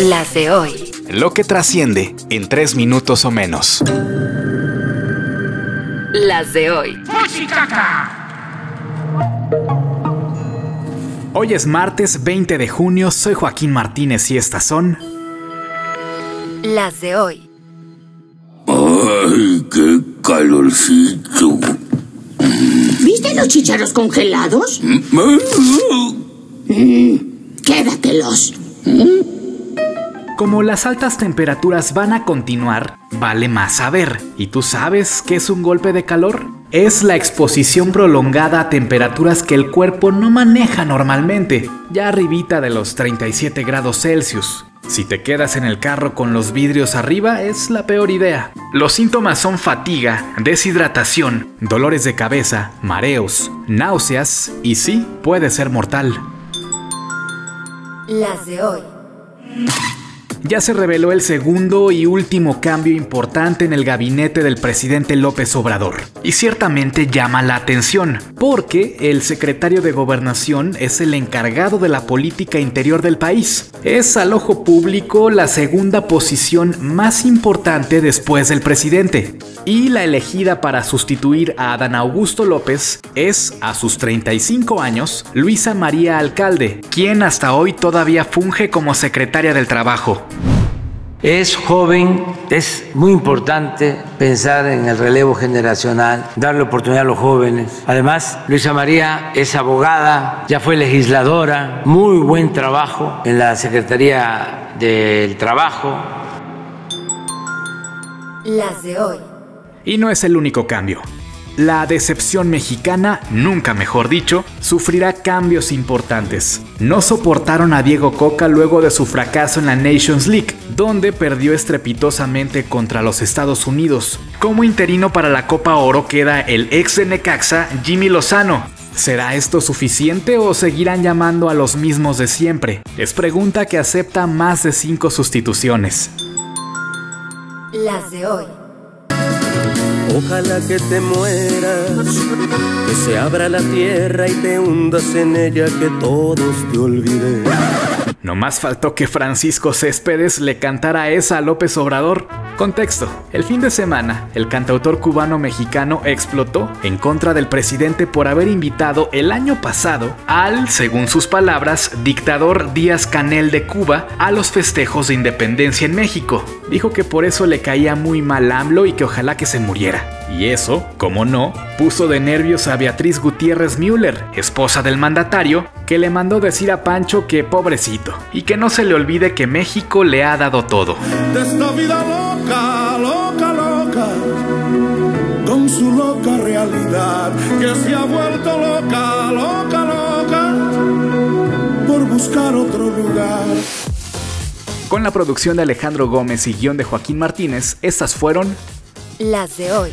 Las de hoy. Lo que trasciende en tres minutos o menos. Las de hoy. Hoy es martes 20 de junio, soy Joaquín Martínez y estas son... Las de hoy. ¡Ay, qué calorcito! ¿Viste los chícharos congelados? Quédatelos. Como las altas temperaturas van a continuar, vale más saber. ¿Y tú sabes qué es un golpe de calor? Es la exposición prolongada a temperaturas que el cuerpo no maneja normalmente, ya arribita de los 37 grados Celsius. Si te quedas en el carro con los vidrios arriba es la peor idea. Los síntomas son fatiga, deshidratación, dolores de cabeza, mareos, náuseas y sí, puede ser mortal. Las de hoy. Ya se reveló el segundo y último cambio importante en el gabinete del presidente López Obrador. Y ciertamente llama la atención, porque el secretario de Gobernación es el encargado de la política interior del país. Es al ojo público la segunda posición más importante después del presidente. Y la elegida para sustituir a Adán Augusto López es, a sus 35 años, Luisa María Alcalde, quien hasta hoy todavía funge como secretaria del Trabajo. Es joven, es muy importante pensar en el relevo generacional, darle oportunidad a los jóvenes. Además, Luisa María es abogada, ya fue legisladora, muy buen trabajo en la Secretaría del Trabajo. Las de hoy. Y no es el único cambio. La decepción mexicana, nunca mejor dicho, sufrirá cambios importantes. No soportaron a Diego Coca luego de su fracaso en la Nations League, donde perdió estrepitosamente contra los Estados Unidos. Como interino para la Copa Oro queda el ex de Necaxa, Jimmy Lozano, ¿Será esto suficiente o seguirán llamando a los mismos de siempre? Es pregunta que acepta más de cinco sustituciones. Las de hoy. Ojalá que te mueras, que se abra la tierra y te hundas en ella, que todos te olviden. No más faltó que Francisco Céspedes le cantara esa a López Obrador. Contexto. El fin de semana, el cantautor cubano-mexicano explotó en contra del presidente por haber invitado el año pasado al, según sus palabras, dictador Díaz Canel de Cuba a los festejos de independencia en México. Dijo que por eso le caía muy mal AMLO y que ojalá que se muriera. Y eso, como no, puso de nervios a Beatriz Gutiérrez Müller, esposa del mandatario, que le mandó decir a Pancho que pobrecito y que no se le olvide que México le ha dado todo. de esta vida loca, loca, loca, con su loca realidad, que se ha vuelto loca, loca, loca, por buscar otro lugar. Con la producción de Alejandro Gómez y guion de Joaquín Martínez, estas fueron Las de hoy.